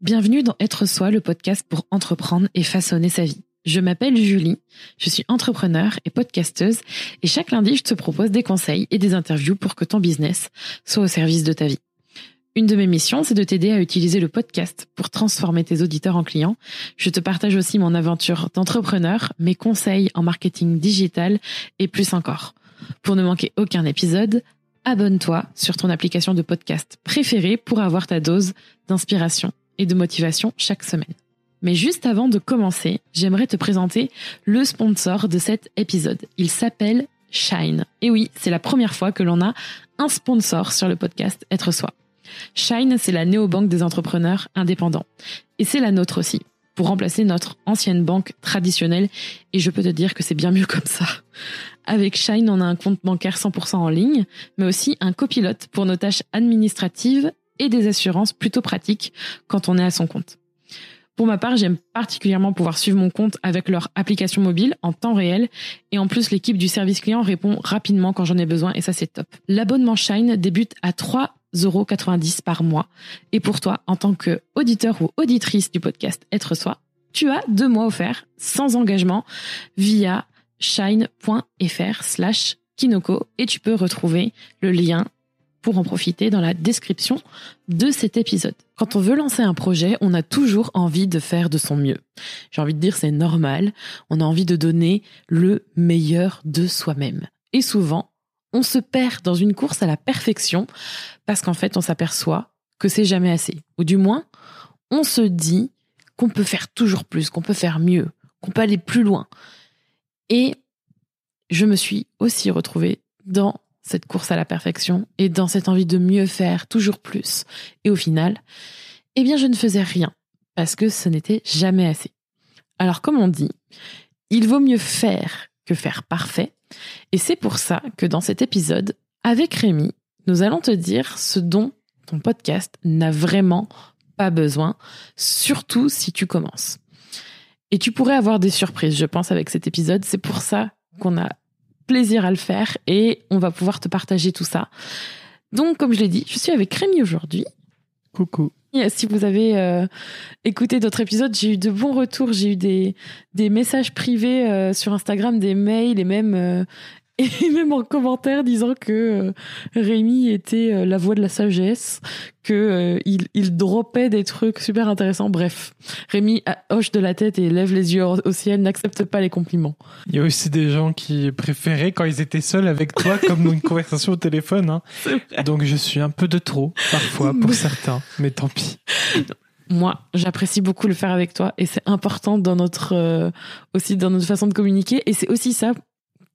Bienvenue dans Être Soi, le podcast pour entreprendre et façonner sa vie. Je m'appelle Julie, je suis entrepreneur et podcasteuse et chaque lundi je te propose des conseils et des interviews pour que ton business soit au service de ta vie. Une de mes missions, c'est de t'aider à utiliser le podcast pour transformer tes auditeurs en clients. Je te partage aussi mon aventure d'entrepreneur, mes conseils en marketing digital et plus encore. Pour ne manquer aucun épisode, abonne-toi sur ton application de podcast préférée pour avoir ta dose d'inspiration et de motivation chaque semaine. Mais juste avant de commencer, j'aimerais te présenter le sponsor de cet épisode. Il s'appelle Shine. Et oui, c'est la première fois que l'on a un sponsor sur le podcast Être Soi. Shine, c'est la néobanque des entrepreneurs indépendants. Et c'est la nôtre aussi, pour remplacer notre ancienne banque traditionnelle. Et je peux te dire que c'est bien mieux comme ça. Avec Shine, on a un compte bancaire 100% en ligne, mais aussi un copilote pour nos tâches administratives et des assurances plutôt pratiques quand on est à son compte. Pour ma part, j'aime particulièrement pouvoir suivre mon compte avec leur application mobile en temps réel et en plus l'équipe du service client répond rapidement quand j'en ai besoin et ça c'est top. L'abonnement Shine débute à 3,90€ par mois et pour toi, en tant que auditeur ou auditrice du podcast Être Soi, tu as deux mois offerts sans engagement via shine.fr slash Kinoko et tu peux retrouver le lien pour en profiter dans la description de cet épisode. Quand on veut lancer un projet, on a toujours envie de faire de son mieux. J'ai envie de dire c'est normal, on a envie de donner le meilleur de soi-même. Et souvent, on se perd dans une course à la perfection parce qu'en fait, on s'aperçoit que c'est jamais assez. Ou du moins, on se dit qu'on peut faire toujours plus, qu'on peut faire mieux, qu'on peut aller plus loin. Et je me suis aussi retrouvée dans cette course à la perfection et dans cette envie de mieux faire, toujours plus. Et au final, eh bien, je ne faisais rien parce que ce n'était jamais assez. Alors, comme on dit, il vaut mieux faire que faire parfait. Et c'est pour ça que dans cet épisode, avec Rémi, nous allons te dire ce dont ton podcast n'a vraiment pas besoin, surtout si tu commences. Et tu pourrais avoir des surprises, je pense, avec cet épisode. C'est pour ça qu'on a plaisir à le faire et on va pouvoir te partager tout ça. Donc, comme je l'ai dit, je suis avec Rémi aujourd'hui. Si vous avez euh, écouté d'autres épisodes, j'ai eu de bons retours. J'ai eu des, des messages privés euh, sur Instagram, des mails et même euh, et même en commentaire disant que euh, Rémi était euh, la voix de la sagesse, que euh, il, il dropait des trucs super intéressants. Bref, Rémi hoche de la tête et lève les yeux au ciel, n'accepte pas les compliments. Il y a aussi des gens qui préféraient quand ils étaient seuls avec toi, comme une conversation au téléphone. Hein. Donc je suis un peu de trop parfois pour certains, mais tant pis. Moi, j'apprécie beaucoup le faire avec toi et c'est important dans notre aussi dans notre façon de communiquer et c'est aussi ça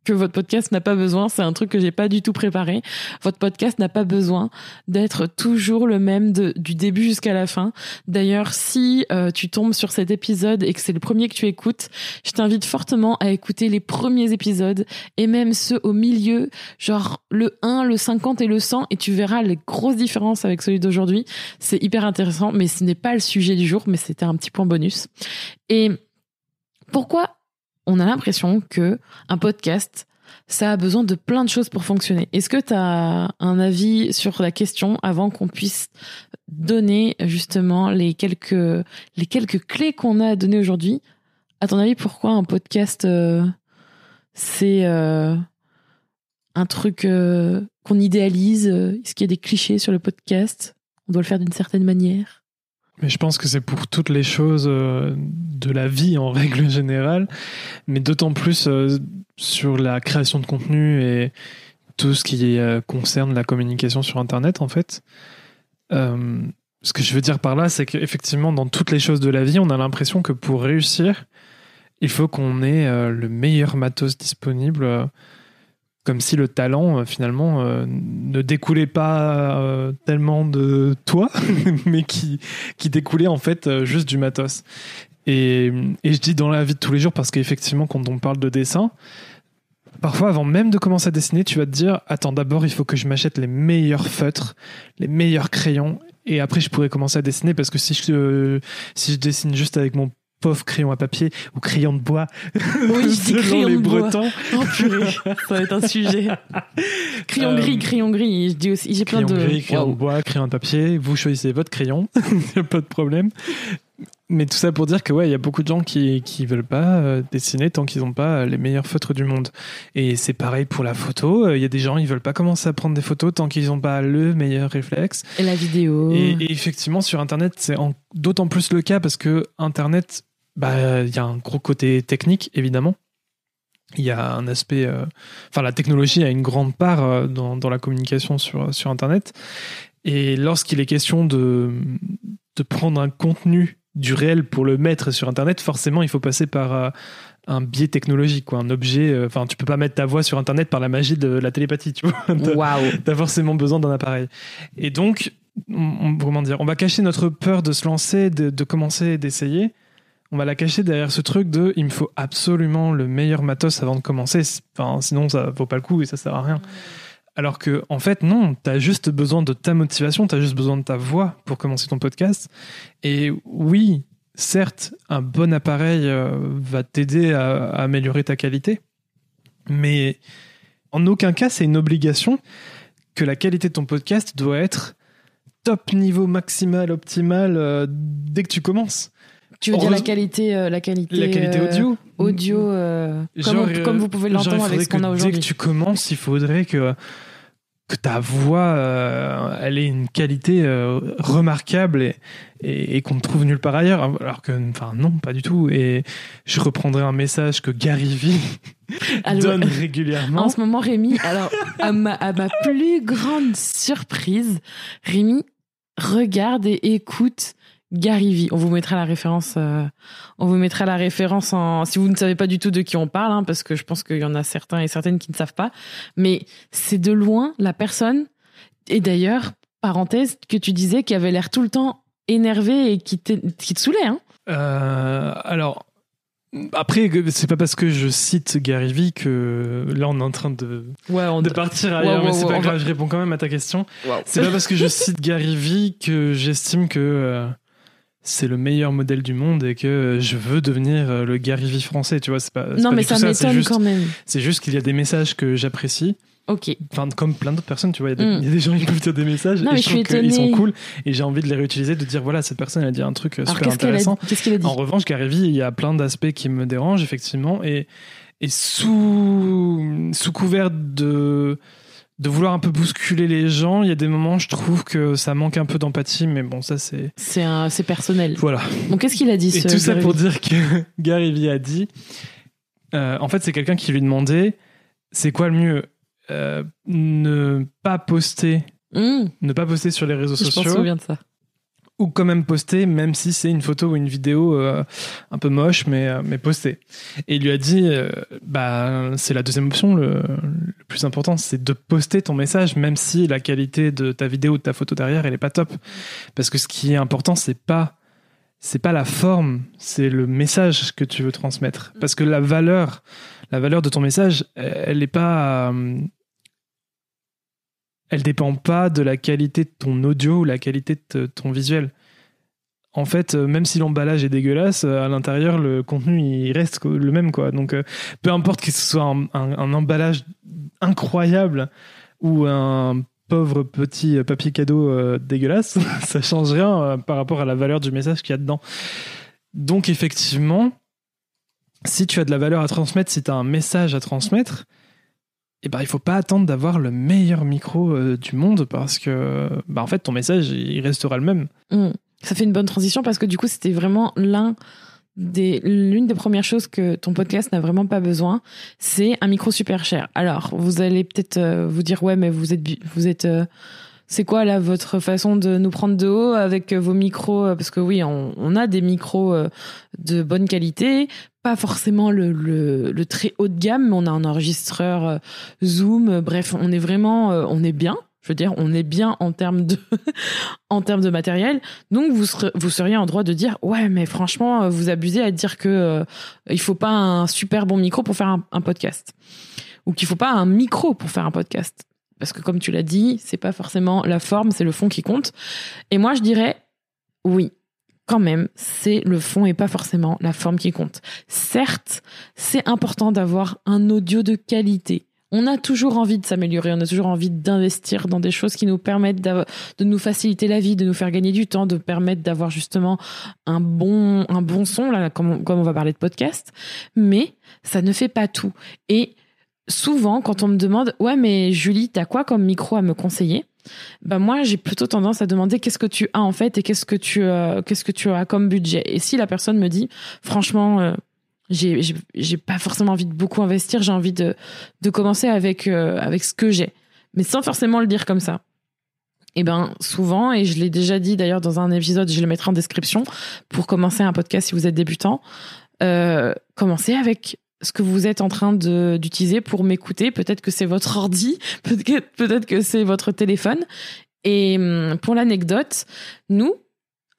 que votre podcast n'a pas besoin, c'est un truc que j'ai pas du tout préparé. Votre podcast n'a pas besoin d'être toujours le même du début jusqu'à la fin. D'ailleurs, si euh, tu tombes sur cet épisode et que c'est le premier que tu écoutes, je t'invite fortement à écouter les premiers épisodes et même ceux au milieu, genre le 1, le 50 et le 100 et tu verras les grosses différences avec celui d'aujourd'hui. C'est hyper intéressant, mais ce n'est pas le sujet du jour, mais c'était un petit point bonus. Et pourquoi on a l'impression que un podcast, ça a besoin de plein de choses pour fonctionner. Est-ce que tu as un avis sur la question avant qu'on puisse donner justement les quelques clés qu'on a à donner aujourd'hui? À ton avis, pourquoi un podcast euh, c'est euh, un truc euh, qu'on idéalise? Est-ce qu'il y a des clichés sur le podcast? On doit le faire d'une certaine manière? Mais je pense que c'est pour toutes les choses euh, de la vie en règle générale, mais d'autant plus euh, sur la création de contenu et tout ce qui euh, concerne la communication sur Internet en fait. ce que je veux dire par là, c'est qu'effectivement, dans toutes les choses de la vie, on a l'impression que pour réussir, il faut qu'on ait le meilleur matos disponible comme si le talent euh, finalement euh, ne découlait pas euh, tellement de toi, mais qui, qui découlait en fait juste du matos. Et, et, je dis dans la vie de tous les jours parce qu'effectivement quand on parle de dessin, parfois avant même de commencer à dessiner, tu vas te dire attends d'abord il faut que je m'achète les meilleurs feutres, les meilleurs crayons et après je pourrais commencer à dessiner parce que si je, si je dessine juste avec mon pauvre crayon à papier ou crayon de bois. Oui, je dis crayon les de bois. Oh purée, ça va être un sujet. Crayon Euh, gris, crayon gris. Je dis aussi, j'ai plein Crayon de. gris, crayon de bois, crayon de papier. Vous choisissez votre crayon, il n'y a pas de problème. Mais tout ça pour dire que ouais, il y a beaucoup de gens qui qui veulent pas euh, dessiner tant qu'ils n'ont pas euh, les meilleurs feutres du monde. Et c'est pareil pour la photo. Euh, Il y a des gens ils veulent pas commencer à prendre des photos tant qu'ils n'ont pas le meilleur réflexe. Et la vidéo. Et, et effectivement, sur Internet, c'est d'autant plus le cas parce que Internet, bah, il y a un gros côté technique, évidemment. Il y a un aspect. euh, Enfin, la technologie a une grande part euh, dans, dans la communication sur, sur Internet. Et lorsqu'il est question de, de prendre un contenu du réel pour le mettre sur Internet, forcément, il faut passer par euh, un biais technologique, quoi, un objet. Enfin, tu peux pas mettre ta voix sur Internet par la magie de la télépathie, tu vois. T'as- forcément besoin d'un appareil. Et donc, on, on- comment dire, on va cacher notre peur de se lancer, de, de commencer, d'essayer. On va la cacher derrière ce truc de il me faut absolument le meilleur matos avant de commencer. Enfin, sinon, ça vaut pas le coup et ça sert à rien. Alors que, en fait, non, t'as juste besoin de ta motivation, t'as juste besoin de ta voix pour commencer ton podcast. Et oui, certes, un bon appareil euh, va t'aider à, à améliorer ta qualité, mais en aucun cas, c'est une obligation que la qualité de ton podcast doit être top niveau maximal, optimal euh, dès que tu commences. Tu veux dire la qualité, euh, la qualité, La qualité euh, audio. audio, euh, comme, Genre, on- euh, comme vous pouvez il l'entendre avec ce qu'on a Dès aujourd'hui. que tu commences, il faudrait que, que ta voix euh, elle ait une qualité euh, remarquable et, et, et qu'on ne trouve nulle part ailleurs. Alors que, enfin, non, pas du tout. Et je reprendrai un message que Gary Alors, donne régulièrement. En ce moment, Rémi, alors, à ma, à ma plus grande surprise, Rémi regarde et écoute Gary Vee. On vous mettra la référence, euh, on vous mettra la référence en, si vous ne savez pas du tout de qui on parle, hein, parce que je pense qu'il y en a certains et certaines qui ne savent pas. Mais c'est de loin la personne, et d'ailleurs, parenthèse, que tu disais qui avait l'air tout le temps énervé et qui, te saoulait, hein. Euh, alors, après, c'est pas parce que je cite Gary Vee que là on est en train de, Ouais, on de partir ailleurs, Ouais, ouais, mais c'est pas grave, va- je réponds quand même à ta question. Wow. C'est pas parce que je cite Gary Vee que j'estime que euh, c'est le meilleur modèle du monde et que je veux devenir euh, le Gary Vee français, tu vois. C'est pas, Non, pas mais ça c'est m'étonne juste, quand même. c'est juste qu'il y a des messages que j'apprécie. Ok. Enfin, comme plein d'autres personnes, tu vois, il y, a des- Mm. il y a des gens qui peuvent dire des messages Non, et je trouve qu'ils sont cool et j'ai envie de les réutiliser, de dire voilà, cette personne a dit un truc euh, Alors, super qu'elle intéressant. qu'est-ce qu'il a dit En revanche, Gary Vee, il y a plein d'aspects qui me dérangent, effectivement. Et, et sous, sous couvert de, de vouloir un peu bousculer les gens, il y a des moments, je trouve que ça manque un peu d'empathie. Mais bon, ça, c'est. C'est un, c'est personnel. Voilà. Bon, qu'est-ce qu'il a dit Et ce tout ça pour dire que Gary Vee a dit. euh, en fait, c'est quelqu'un qui lui demandait c'est quoi le mieux Euh, Ne pas poster. Mmh, Ne pas poster sur les réseaux je m'en sociaux souviens de ça. Ou quand même poster, même si c'est une photo ou une vidéo euh, un peu moche, mais, euh, mais poster. Et il lui a dit, euh, bah, c'est la deuxième option, le, le plus important, c'est de poster ton message, même si la qualité de ta vidéo ou de ta photo derrière, elle est pas top. Parce que ce qui est important, c'est pas c'est pas la forme, c'est le message que tu veux transmettre. Parce que la valeur, la valeur de ton message, elle n'est pas, euh, elle dépend pas de la qualité de ton audio ou la qualité de ton visuel. En fait, euh, même si l'emballage est dégueulasse, euh, à l'intérieur, le contenu il reste le même quoi. Donc, euh, peu importe que ce soit un, emballage incroyable ou un pauvre petit papier cadeau dégueulasse, ça change rien par rapport à la valeur du message qu'il y a dedans. Donc, effectivement, si tu as de la valeur à transmettre, si tu as un message à transmettre, eh ben, il faut pas attendre d'avoir le meilleur micro euh, du monde parce que bah, en fait ton message il restera le même. Mmh. Ça fait une bonne transition parce que du coup, c'était vraiment l'une des premières choses que ton podcast n'a vraiment pas besoin, c'est un micro super cher. Alors, vous allez peut-être euh, vous dire, ouais, mais vous êtes, vous êtes, euh, c'est quoi là votre façon de nous prendre de haut avec euh, vos micros euh, Parce que oui, on, on a des micros euh, de bonne qualité, pas forcément le, le, le très haut de gamme, mais on a un enregistreur Zoom. Bref, on est vraiment, on est bien. Je veux dire, on est bien en termes de, en termes de matériel. Donc, vous, vous seriez en droit de dire, ouais, mais franchement, vous abusez à dire que euh, il faut pas un super bon micro pour faire un, un podcast, ou qu'il faut pas un micro pour faire un podcast. Parce que comme tu l'as dit, c'est pas forcément la forme, c'est le fond qui compte. Et moi, je dirais, oui, quand même, c'est le fond et pas forcément la forme qui compte. Certes, c'est important d'avoir un audio de qualité. On a toujours envie de s'améliorer, on a toujours envie d'investir dans des choses qui nous permettent de nous faciliter la vie, de nous faire gagner du temps, de permettre d'avoir justement un bon, un bon son, là, comme comme on va parler de podcast. Mais ça ne fait pas tout. Et souvent, quand on me demande, ouais, mais Julie, t'as quoi comme micro à me conseiller? Ben moi, j'ai plutôt tendance à demander qu'est-ce que tu as en fait et qu'est-ce que tu euh, qu'est-ce que tu as comme budget? Et si la personne me dit, franchement, euh, j'ai j'ai pas forcément envie de beaucoup investir, j'ai envie de de commencer avec euh, avec ce que j'ai, mais sans forcément le dire comme ça. Eh ben souvent, et je l'ai déjà dit d'ailleurs dans un épisode, je le mettrai en description pour commencer un podcast si vous êtes débutant. Commencez avec ce que vous êtes en train d'utiliser pour m'écouter. Peut-être que c'est votre ordi, peut-être que c'est votre téléphone. Et hum, pour l'anecdote, nous,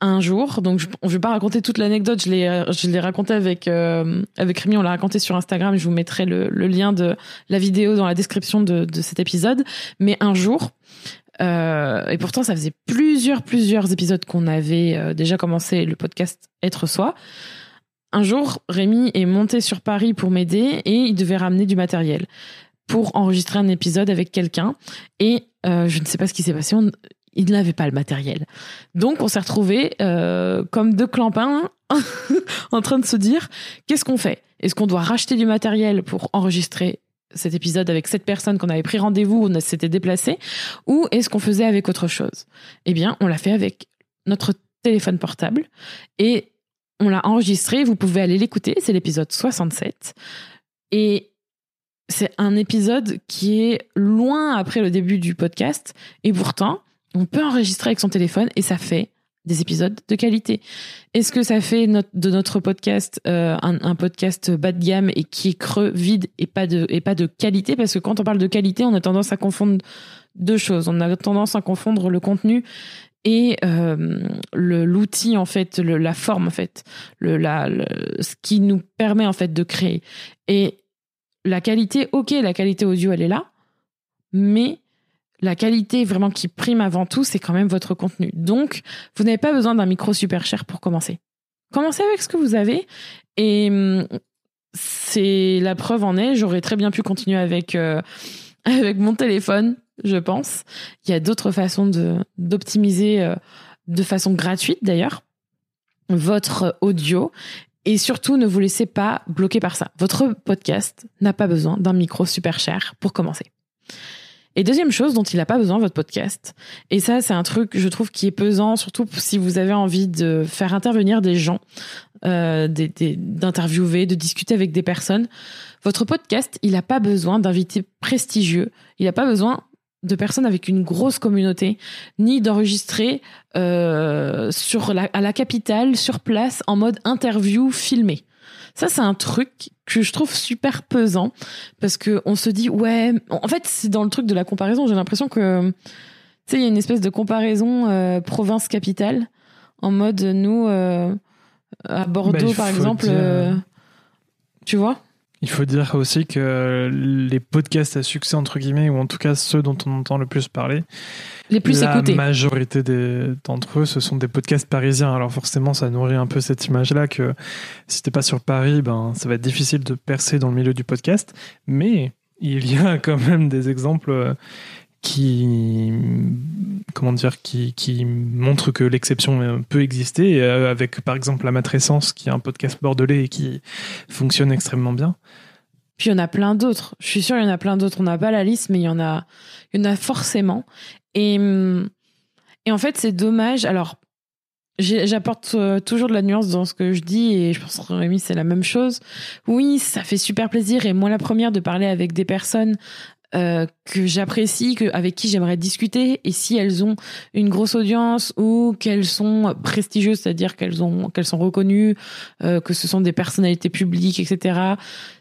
un jour, donc je ne vais pas raconter toute l'anecdote, je l'ai je l'ai raconté avec euh, avec Rémi, on l'a raconté sur Instagram, je vous mettrai le, lien de la vidéo dans la description de, de cet épisode. Mais un jour, euh, et pourtant ça faisait plusieurs plusieurs épisodes qu'on avait euh, déjà commencé le podcast Être soi un jour, Rémi est monté sur Paris pour m'aider et il devait ramener du matériel pour enregistrer un épisode avec quelqu'un. Et euh, je ne sais pas ce qui s'est passé. il n'avait pas le matériel. Donc on s'est retrouvés euh, comme deux clampins en train de se dire qu'est-ce qu'on fait? Est-ce qu'on doit racheter du matériel pour enregistrer cet épisode avec cette personne qu'on avait pris rendez-vous, on s'était déplacé, ou est-ce qu'on faisait avec autre chose? Eh bien, on l'a fait avec notre téléphone portable et on l'a enregistré, vous pouvez aller l'écouter, c'est l'épisode 67. Et c'est un épisode qui est loin après le début du podcast. Et pourtant, on peut enregistrer avec son téléphone et ça fait des épisodes de qualité. Est-ce que ça fait de notre podcast euh, un, podcast bas de gamme et qui est creux, vide et pas de et pas de qualité? Parce que quand on parle de qualité, on a tendance à confondre deux choses. On a tendance à confondre le contenu et euh, l'outil en fait, la forme en fait, ce qui nous permet en fait de créer. Et la qualité, ok, la qualité audio elle est là, mais la qualité vraiment qui prime avant tout, c'est quand même votre contenu. Donc, vous n'avez pas besoin d'un micro super cher pour commencer. Commencez avec ce que vous avez et c'est la preuve en est. J'aurais très bien pu continuer avec euh, avec mon téléphone je pense. Il y a d'autres façons d'optimiser euh, de façon gratuite d'ailleurs votre audio et surtout ne vous laissez pas bloquer par ça. Votre podcast n'a pas besoin d'un micro super cher pour commencer. Et deuxième chose dont il n'a pas besoin, votre podcast, et ça c'est un truc je trouve qui est pesant, surtout si vous avez envie de faire intervenir des gens, euh, d'interviewer, de discuter avec des personnes, votre podcast, il n'a pas besoin d'invités prestigieux, il n'a pas besoin de personnes avec une grosse communauté, ni d'enregistrer euh, sur la, à la capitale, sur place, en mode interview filmé. Ça, c'est un truc que je trouve super pesant parce que on se dit ouais, en fait, c'est dans le truc de la comparaison. J'ai l'impression que tu sais, il y a une espèce de comparaison euh, province capitale en mode nous euh, à Bordeaux bah, par exemple, tu vois? Il faut dire aussi que les podcasts à succès, entre guillemets, ou en tout cas ceux dont on entend le plus parler, les plus la écoutés. majorité d'entre eux, ce sont des podcasts parisiens. Alors forcément, ça nourrit un peu cette image-là que si t'es pas sur Paris, ben, ça va être difficile de percer dans le milieu du podcast. Mais il y a quand même des exemples qui comment dire qui, qui montre que l'exception peut exister. Euh, avec par exemple la matrescence qui est un podcast bordelais et qui fonctionne extrêmement bien. Puis il y en a plein d'autres. Je suis sûre il y en a plein d'autres. On n'a pas la liste mais il y en a il y en a forcément. Et et en fait c'est dommage. Alors J'apporte euh, toujours de la nuance dans ce que je dis et je pense que Rémi c'est la même chose. Oui, ça fait super plaisir. Et moi la première de parler avec des personnes euh, que j'apprécie, que avec qui j'aimerais discuter, et si elles ont une grosse audience ou qu'elles sont prestigieuses, c'est-à-dire qu'elles ont qu'elles sont reconnues, euh, que ce sont des personnalités publiques, etc.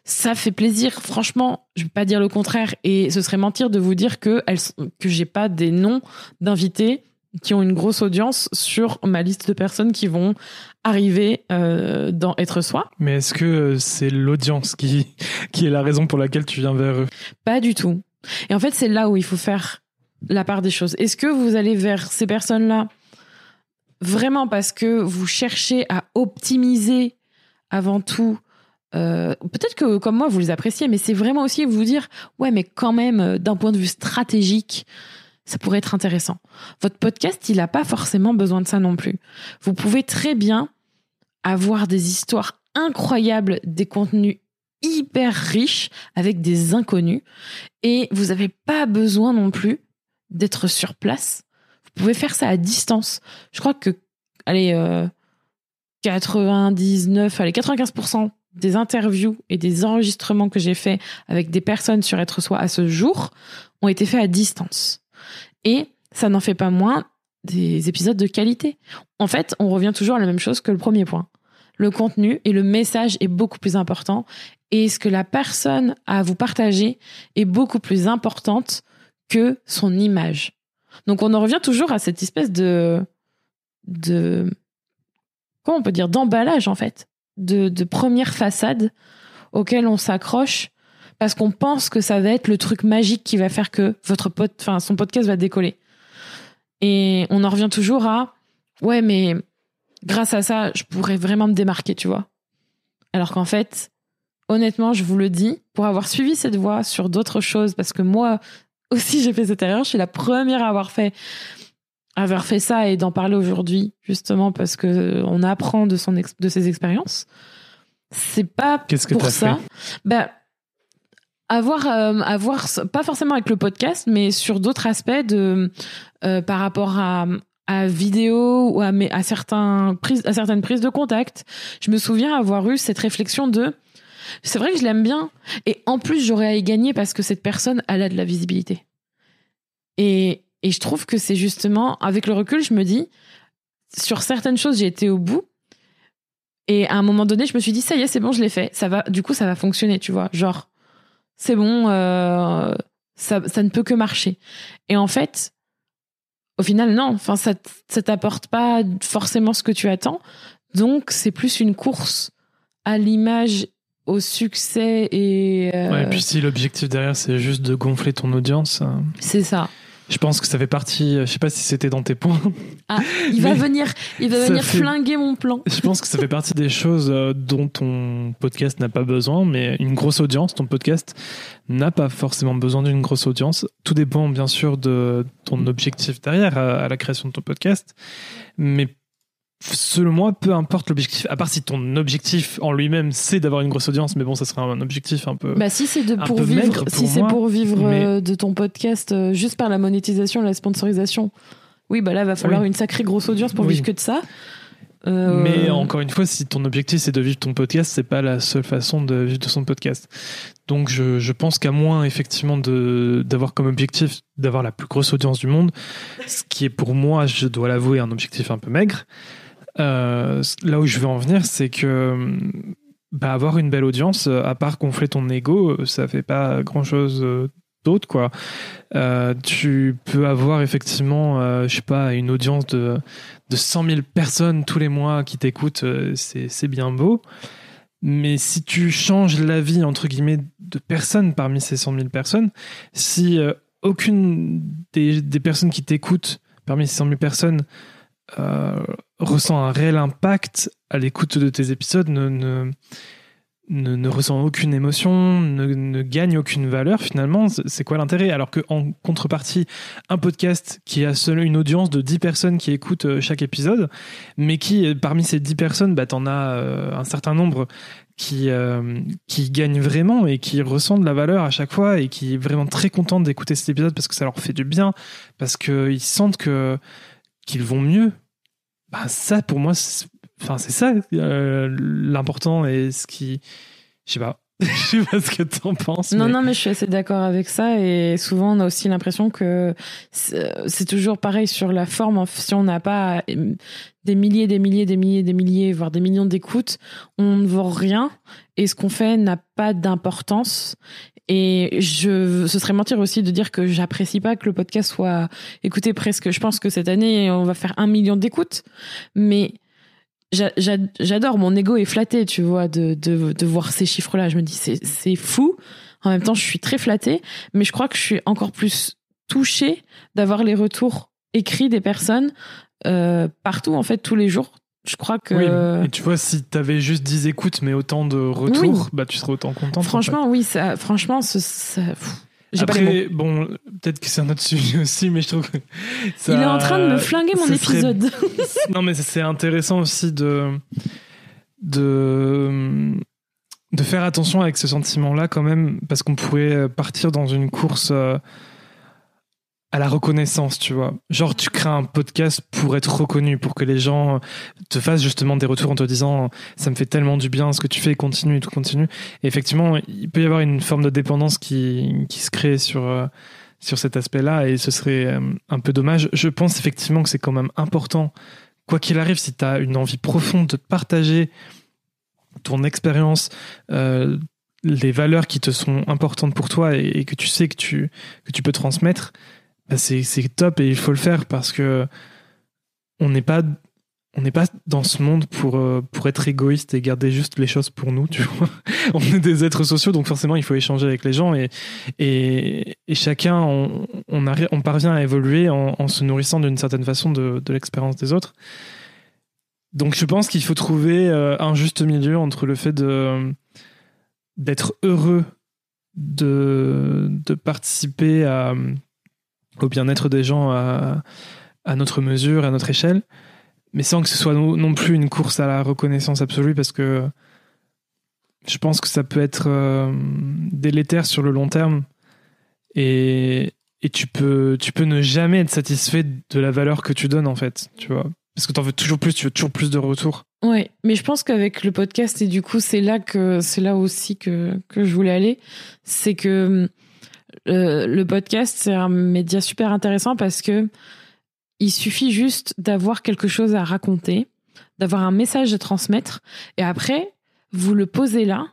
Ça fait plaisir. Franchement, je vais pas dire le contraire, et ce serait mentir de vous dire que elles que j'ai pas des noms d'invités qui ont une grosse audience sur ma liste de personnes qui vont arriver euh, dans Être Soi. Mais est-ce que c'est l'audience qui, qui est la raison pour laquelle tu viens vers eux? Pas du tout. Et en fait, c'est là où il faut faire la part des choses. Est-ce que vous allez vers ces personnes-là vraiment parce que vous cherchez à optimiser avant tout euh, peut-être que comme moi vous les appréciez, mais c'est vraiment aussi vous dire ouais, mais quand même euh, d'un point de vue stratégique, ça pourrait être intéressant. Votre podcast, il n'a pas forcément besoin de ça non plus. Vous pouvez très bien avoir des histoires incroyables, des contenus hyper riches avec des inconnus, et vous n'avez pas besoin non plus d'être sur place. Vous pouvez faire ça à distance. Je crois que allez. Euh, 99, allez, 95% des interviews et des enregistrements que j'ai faits avec des personnes sur Être Soi à ce jour ont été faits à distance. Et ça n'en fait pas moins des épisodes de qualité. En fait, on revient toujours à la même chose que le premier point. Le contenu et le message est beaucoup plus important et ce que la personne a à vous partager est beaucoup plus importante que son image. Donc on en revient toujours à cette espèce de de comment on peut dire d'emballage en fait de, première façade auquel on s'accroche parce qu'on pense que ça va être le truc magique qui va faire que votre pote, enfin son podcast va décoller. Et on en revient toujours à ouais mais grâce à ça je pourrais vraiment me démarquer, tu vois. Alors qu'en fait, honnêtement, je vous le dis, pour avoir suivi cette voie sur d'autres choses, parce que moi aussi j'ai fait cette erreur, je suis la première à avoir fait avoir fait ça et d'en parler aujourd'hui, justement parce que euh, on apprend de son de ses expériences. C'est pas Qu'est-ce que pour ça. Ben, avoir, euh, avoir, pas forcément avec le podcast, mais sur d'autres aspects de, euh, par rapport à, à vidéo ou à, à, certains prises, à certaines prises de contact. Je me souviens avoir eu cette réflexion de, c'est vrai que je l'aime bien, et en plus j'aurais à y gagner parce que cette personne, elle a de la visibilité. Et, et je trouve que c'est justement, avec le recul, je me dis, sur certaines choses, j'ai été au bout. Et à un moment donné, je me suis dit, ça y est, c'est bon, je l'ai fait. Ça va, du coup, ça va fonctionner, tu vois. Genre, c'est bon, euh, ça, ça ne peut que marcher. Et en fait, au final, non. Enfin, ça, ça t'apporte pas forcément ce que tu attends. Donc, c'est plus une course à l'image, au succès et. Euh, ouais, et puis si l'objectif derrière, c'est juste de gonfler ton audience. Euh, c'est ça. Je pense que ça fait partie. Je sais pas si c'était dans tes points. Ah, il va venir, il va venir flinguer mon plan. Je pense que ça fait partie des choses euh, dont ton podcast n'a pas besoin, mais une grosse audience, ton podcast n'a pas forcément besoin d'une grosse audience. Tout dépend bien sûr de ton objectif derrière à la création de ton podcast, mais selon moi, peu importe l'objectif, à part si ton objectif en lui-même c'est d'avoir une grosse audience, mais bon, ça serait un objectif un peu. Bah si c'est de pour vivre, si c'est pour vivre de ton podcast euh, juste par la monétisation, la sponsorisation, oui, bah là va falloir une sacrée grosse audience pour vivre que de ça. Euh, mais encore une fois, si ton objectif c'est de vivre ton podcast, c'est pas la seule façon de vivre de son podcast. Donc je, je pense qu'à moins effectivement d'avoir comme objectif d'avoir la plus grosse audience du monde, ce qui est pour moi, je dois l'avouer, un objectif un peu maigre. Euh, là où je veux en venir, c'est que bah, avoir une belle audience, euh, à part gonfler ton ego, euh, ça fait pas grand chose d'autre quoi. tu peux avoir effectivement, je sais pas, une audience de, de 100 000 personnes tous les mois qui t'écoutent, c'est bien beau. Mais si tu changes la vie, entre guillemets, de personnes parmi ces 100 000 personnes, si aucune des, des, personnes qui t'écoutent parmi ces 100 000 personnes euh, ressent un réel impact à l'écoute de tes épisodes, ne, ne, ne, ressent aucune émotion, ne, gagne aucune valeur, finalement, c'est quoi l'intérêt? Alors qu'en contrepartie, un podcast qui a seul une audience de 10 personnes qui écoutent euh, chaque épisode, mais qui, euh, parmi ces 10 personnes, bah, t'en as un certain nombre qui, qui gagnent vraiment et qui ressentent de la valeur à chaque fois et qui est vraiment très content d'écouter cet épisode parce que ça leur fait du bien, parce qu'ils sentent que qu'ils vont mieux, bah, ça pour moi, enfin c'est ça euh, l'important et ce qui, je sais pas. je sais pas ce que tu en penses. Non, non, mais je suis assez d'accord avec ça. Et souvent, on a aussi l'impression que c'est toujours pareil sur la forme. Si on n'a pas des milliers, des milliers, des milliers, des milliers, voire des millions d'écoutes, on ne vaut rien. Et ce qu'on fait n'a pas d'importance. Et je, ce serait mentir aussi de dire que j'apprécie pas que le podcast soit écouté presque. Je pense que cette année, on va faire un million d'écoutes. Mais j'adore, mon ego est flatté, tu vois, de, de, voir ces chiffres-là. Je me dis, c'est fou. En même temps, je suis très flattée. Mais je crois que je suis encore plus touchée d'avoir les retours écrits des personnes euh, partout en fait tous les jours. Je crois que Oui, et tu vois, si t'avais juste 10 écoutes, mais autant de retours, bah, tu serais autant contente. franchement, oui, ça, franchement, ce- ça. Après, bon, peut-être que c'est un autre sujet aussi, mais je trouve que ça- Il est en train de me flinguer mon serait- épisode. non, mais c'est intéressant aussi de, de, de faire attention avec ce sentiment-là quand même, parce qu'on pourrait partir dans une course euh, à la reconnaissance, tu vois. Genre, tu crées un podcast pour être reconnu, pour que les gens te fassent justement des retours en te disant ça me fait tellement du bien ce que tu fais, continue, tout continue. Et effectivement, il peut y avoir une forme de dépendance qui, qui se crée sur, euh, sur cet aspect-là, et ce serait euh, un peu dommage. Je pense effectivement que c'est quand même important, quoi qu'il arrive, si tu as une envie profonde de partager ton expérience, euh, les valeurs qui te sont importantes pour toi et, et que tu sais que tu, que tu peux transmettre, c'est c'est top et il faut le faire parce que on n'est pas pas dans ce monde pour euh, pour être égoïste et garder juste les choses pour nous tu vois. On est des êtres sociaux donc forcément il faut échanger avec les gens et et, et chacun on on, arri- on parvient à évoluer en, en se nourrissant d'une certaine façon de, de l'expérience des autres. Donc je pense qu'il faut trouver euh, un juste milieu entre le fait d'être heureux de, de participer à, au bien-être des gens à, notre mesure, à notre échelle, mais sans que ce soit non plus une course à la reconnaissance absolue, parce que je pense que ça peut être euh, délétère sur le long terme, et, et tu, peux, tu peux ne jamais être satisfait de la valeur que tu donnes, en fait, tu vois. Parce que tu en veux toujours plus, tu veux toujours plus de retours. Ouais, mais je pense qu'avec le podcast et du coup c'est là que c'est là aussi que que je voulais aller, c'est que euh, le podcast c'est un média super intéressant parce que il suffit juste d'avoir quelque chose à raconter, d'avoir un message à transmettre et après vous le posez là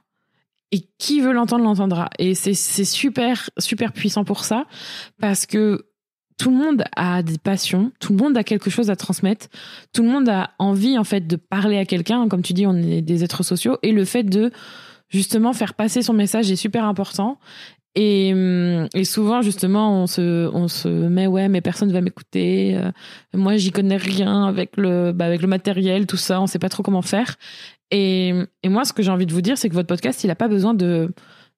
et qui veut l'entendre l'entendra et c'est super super puissant pour ça parce que tout le monde a des passions, tout le monde a quelque chose à transmettre, tout le monde a envie en fait de parler à quelqu'un, comme tu dis, on est des êtres sociaux, et le fait de justement faire passer son message est super important. Et, hum, et souvent justement on se on se met ouais mais personne va m'écouter euh, moi j'y connais rien avec le bah, avec le matériel tout ça on sait pas trop comment faire et, et moi ce que j'ai envie de vous dire c'est que votre podcast il a pas besoin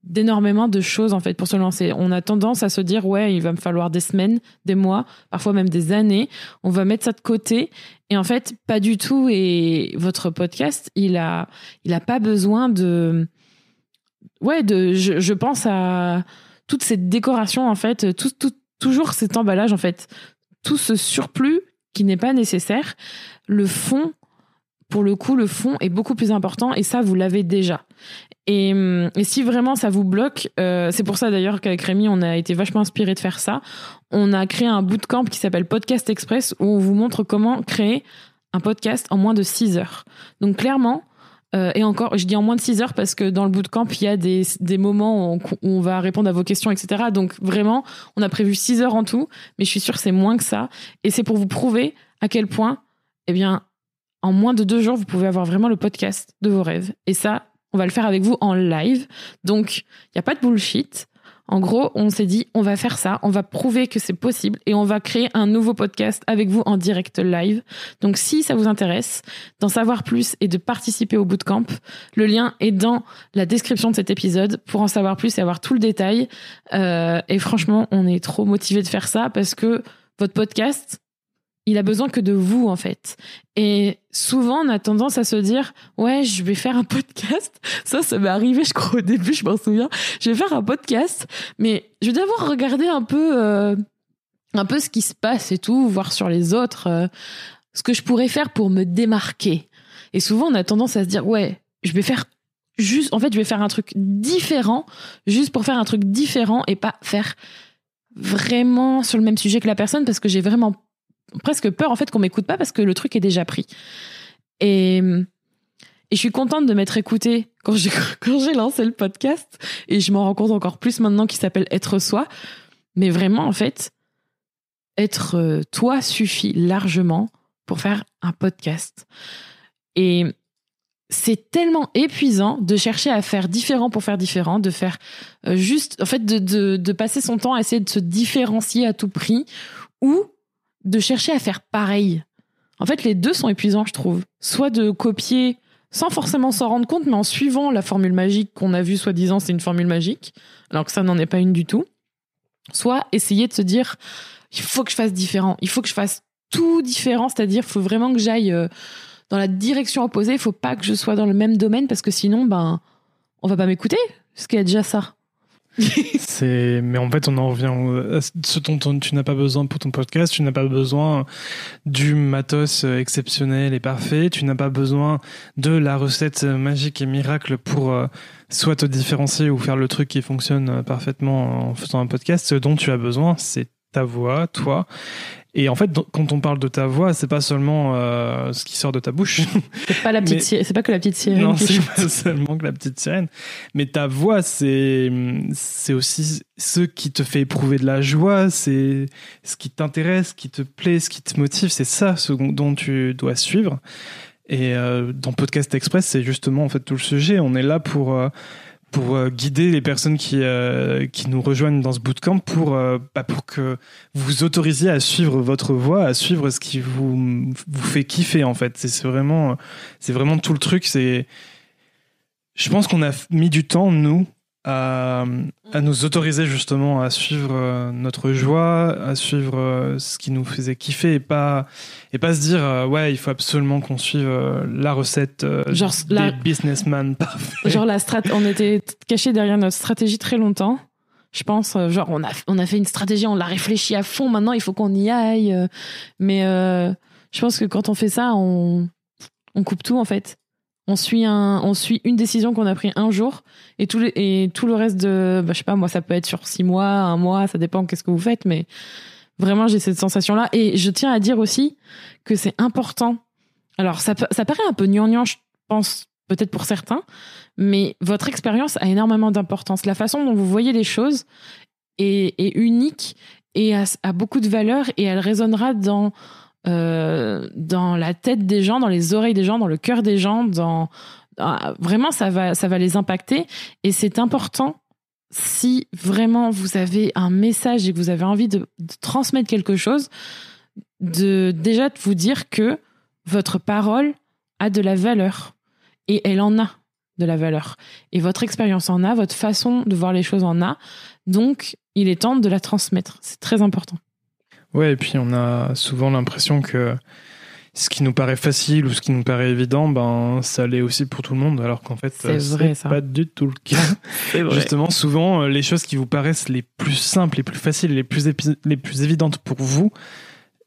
d'énormément de choses en fait pour se lancer. On a tendance à se dire ouais, il va me falloir des semaines, des mois, parfois même des années. On va mettre ça de côté et en fait pas du tout et votre podcast, il a il a pas besoin de ouais, je, pense à toute cette décoration en fait, tout toujours cet emballage en fait, tout ce surplus qui n'est pas nécessaire, le fond pour le coup, le fond est beaucoup plus important et ça, vous l'avez déjà. Et, hum, si vraiment ça vous bloque, euh, c'est pour ça d'ailleurs qu'avec Rémi, on a été vachement inspiré de faire ça. On a créé un bootcamp qui s'appelle Podcast Express où on vous montre comment créer un podcast en moins de 6 heures. Donc clairement, euh, et encore, je dis en moins de 6 heures parce que dans le bootcamp, il y a des, des moments où on, où on va répondre à vos questions, etc. Donc vraiment, on a prévu 6 heures en tout, mais je suis sûre que c'est moins que ça. Et c'est pour vous prouver à quel point, eh bien, en moins de deux jours, vous pouvez avoir vraiment le podcast de vos rêves. Et ça, on va le faire avec vous en live. Donc, il n'y a pas de bullshit. En gros, on s'est dit, on va faire ça, on va prouver que c'est possible et on va créer un nouveau podcast avec vous en direct live. Donc, si ça vous intéresse d'en savoir plus et de participer au bootcamp, le lien est dans la description de cet épisode pour en savoir plus et avoir tout le détail. Euh, et franchement, on est trop motivé de faire ça parce que votre podcast, il a besoin que de vous en fait. Et souvent on a tendance à se dire ouais je vais faire un podcast. Ça ça m'est arrivé je crois au début je m'en souviens. Je vais faire un podcast mais je vais d'abord regarder un peu euh, un peu ce qui se passe et tout, voir sur les autres euh, ce que je pourrais faire pour me démarquer. Et souvent on a tendance à se dire ouais je vais faire juste en fait je vais faire un truc différent juste pour faire un truc différent et pas faire vraiment sur le même sujet que la personne parce que j'ai vraiment presque peur en fait qu'on m'écoute pas parce que le truc est déjà pris. Et, et je suis contente de m'être écoutée quand j'ai lancé le podcast et je m'en rends compte encore plus maintenant qu'il s'appelle être soi. Mais vraiment en fait, être euh, toi suffit largement pour faire un podcast. Et c'est tellement épuisant de chercher à faire différent pour faire différent, de faire euh, juste, en fait, de, de, de passer son temps à essayer de se différencier à tout prix ou de chercher à faire pareil. En fait, les deux sont épuisants, je trouve. Soit de copier sans forcément s'en rendre compte, mais en suivant la formule magique qu'on a vue soi-disant c'est une formule magique, alors que ça n'en est pas une du tout. Soit essayer de se dire il faut que je fasse différent, il faut que je fasse tout différent, c'est-à-dire il faut vraiment que j'aille euh, dans la direction opposée, il faut pas que je sois dans le même domaine parce que sinon ben on va pas m'écouter, qu'il y a déjà ça. c'est mais en fait on en revient ce dont tu n'as pas besoin pour ton podcast. Tu n'as pas besoin du matos exceptionnel et parfait. Tu n'as pas besoin de la recette magique et miracle pour euh, soit te différencier ou faire le truc qui fonctionne parfaitement en faisant un podcast. Ce dont tu as besoin c'est ta voix toi et en fait, quand on parle de ta voix, c'est pas seulement euh, ce qui sort de ta bouche. C'est pas la petite c'est pas que la petite sirène. Non, c'est pas seulement que la petite sirène. Mais ta voix, c'est c'est aussi ce qui te fait éprouver de la joie, c'est ce qui t'intéresse, ce qui te plaît, ce qui te motive. C'est ça ce dont tu dois suivre. Et euh, dans Podcast Express, c'est justement en fait tout le sujet. On est là pour euh, pour euh, guider les personnes qui, euh, qui nous rejoignent dans ce bootcamp pour, euh, bah, pour que vous autorisiez à suivre votre voie, à suivre ce qui vous, vous fait kiffer en fait. C'est vraiment, vraiment tout le truc. Je pense qu'on a mis du temps nous à, à, nous autoriser justement à suivre euh, notre joie, à suivre euh, ce qui nous faisait kiffer et pas et pas se dire euh, ouais il faut absolument qu'on suive la recette genre des la... businessmen parfaits. Genre la strat on était caché derrière notre stratégie très longtemps. Je pense genre on a on a fait une stratégie, on l'a réfléchi à fond. Maintenant il faut qu'on y aille. Mais je pense que quand on fait ça on on coupe tout en fait on suit un, on suit une décision qu'on a pris un jour et tout le, et tout le reste de, bah, je sais pas, moi, ça peut être sur six mois, un mois, ça dépend qu'est-ce que vous faites, mais vraiment, j'ai cette sensation-là. Et je tiens à dire aussi que c'est important. Alors, ça, ça paraît un peu gnangnan, je pense, peut-être pour certains, mais votre expérience a énormément d'importance. La façon dont vous voyez les choses est, unique et a beaucoup de valeur et elle résonnera dans, euh, dans la tête des gens, dans les oreilles des gens, dans le cœur des gens, dans vraiment ça va ça va les impacter et c'est important si vraiment vous avez un message et que vous avez envie de, de, transmettre quelque chose de déjà de vous dire que votre parole a de la valeur et elle en a de la valeur et votre expérience en a, votre façon de voir les choses en a. Donc, il est temps de la transmettre. C'est très important. Ouais, et puis on a souvent l'impression que ce qui nous paraît facile ou ce qui nous paraît évident, ben ça l'est aussi pour tout le monde, alors qu'en fait c'est pas du tout le cas. Justement, souvent les choses qui vous paraissent les plus simples, les plus faciles, les plus les plus évidentes pour vous,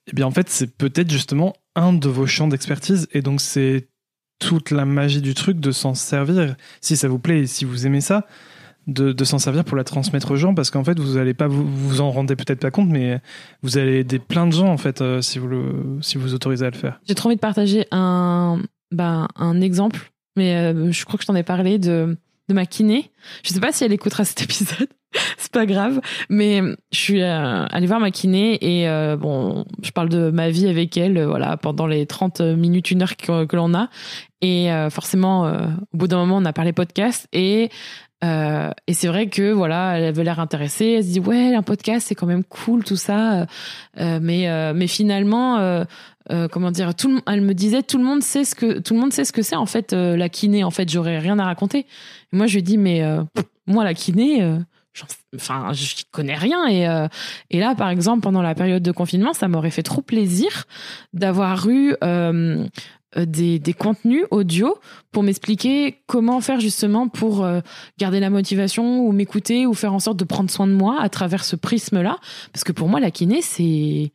eh bien en fait c'est peut-être justement un de vos champs d'expertise, et donc c'est toute la magie du truc de s'en servir si ça vous plaît et si vous aimez ça de, s'en servir pour la transmettre aux gens parce qu'en fait vous allez pas vous, vous en rendez peut-être pas compte mais vous allez aider plein de gens en fait euh, si vous le si vous autorisez à le faire. J'ai trop envie de partager un bah, un exemple mais euh, je crois que je t'en ai parlé de de ma kiné. Je sais pas si elle écoutera cet épisode. c'est pas grave, mais je suis euh, allée voir ma kiné et bon, je parle de ma vie avec elle voilà pendant les 30 minutes une heure que, que l'on a et forcément au bout d'un moment on a parlé podcast et euh, et c'est vrai que voilà, elle avait l'air intéressée. Elle se dit ouais, un podcast c'est quand même cool tout ça. Euh, mais euh, mais finalement, euh, comment dire, tout le, elle me disait tout le monde sait ce que tout le monde sait ce que c'est en fait la kiné. En fait, j'aurais rien à raconter. Et moi je lui dis mais moi la kiné. Enfin, je connais rien et et là, par exemple, pendant la période de confinement, ça m'aurait fait trop plaisir d'avoir eu des, des, contenus audio pour m'expliquer comment faire justement pour euh, garder la motivation ou m'écouter ou faire en sorte de prendre soin de moi à travers ce prisme-là. Parce que pour moi, la kiné, c'est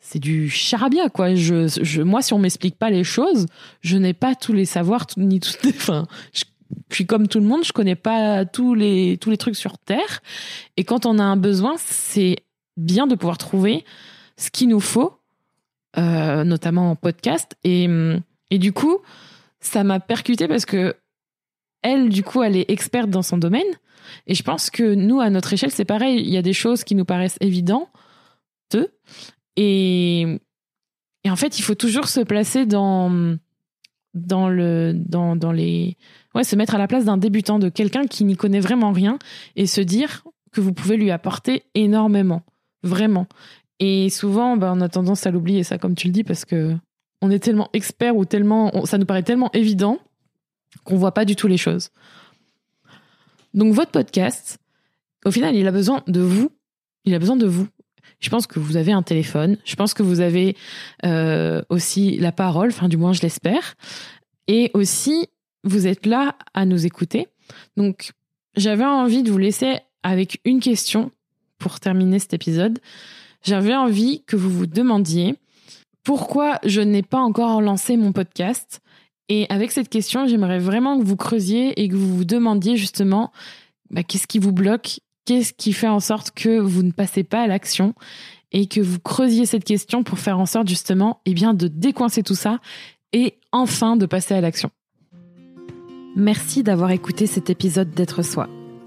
c'est du charabia quoi. Je, je moi, si on m'explique pas les choses, je n'ai pas tous les savoirs ni tous les. Enfin, je, suis comme tout le monde, je connais pas tous les tous les trucs sur terre. Et quand on a un besoin, c'est bien de pouvoir trouver ce qu'il nous faut, euh, notamment en podcast et hum, et du coup, ça m'a percuté parce que elle, du coup, elle est experte dans son domaine. Et je pense que nous, à notre échelle, c'est pareil. Il y a des choses qui nous paraissent évidentes. Et, et en fait, il faut toujours se placer dans, dans, le, dans, dans les. Ouais, se mettre à la place d'un débutant, de quelqu'un qui n'y connaît vraiment rien et se dire que vous pouvez lui apporter énormément. Vraiment. Et souvent, ben, on a tendance à l'oublier, ça, comme tu le dis, parce que on est tellement expert ou tellement, ça nous paraît tellement évident qu'on voit pas du tout les choses. Donc votre podcast, au final, il a besoin de vous. Il a besoin de vous. Je pense que vous avez un téléphone. Je pense que vous avez euh, aussi la parole. Enfin, du moins, je l'espère. Et aussi, vous êtes là à nous écouter. Donc, j'avais envie de vous laisser avec une question pour terminer cet épisode. J'avais envie que vous vous demandiez pourquoi je n'ai pas encore lancé mon podcast. Et avec cette question, j'aimerais vraiment que vous creusiez et que vous vous demandiez justement bah, qu'est-ce qui vous bloque, qu'est-ce qui fait en sorte que vous ne passez pas à l'action? Et que vous creusiez cette question pour faire en sorte justement eh de décoincer tout ça et enfin de passer à l'action. Merci d'avoir écouté cet épisode d'être soi.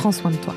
prends soin de toi.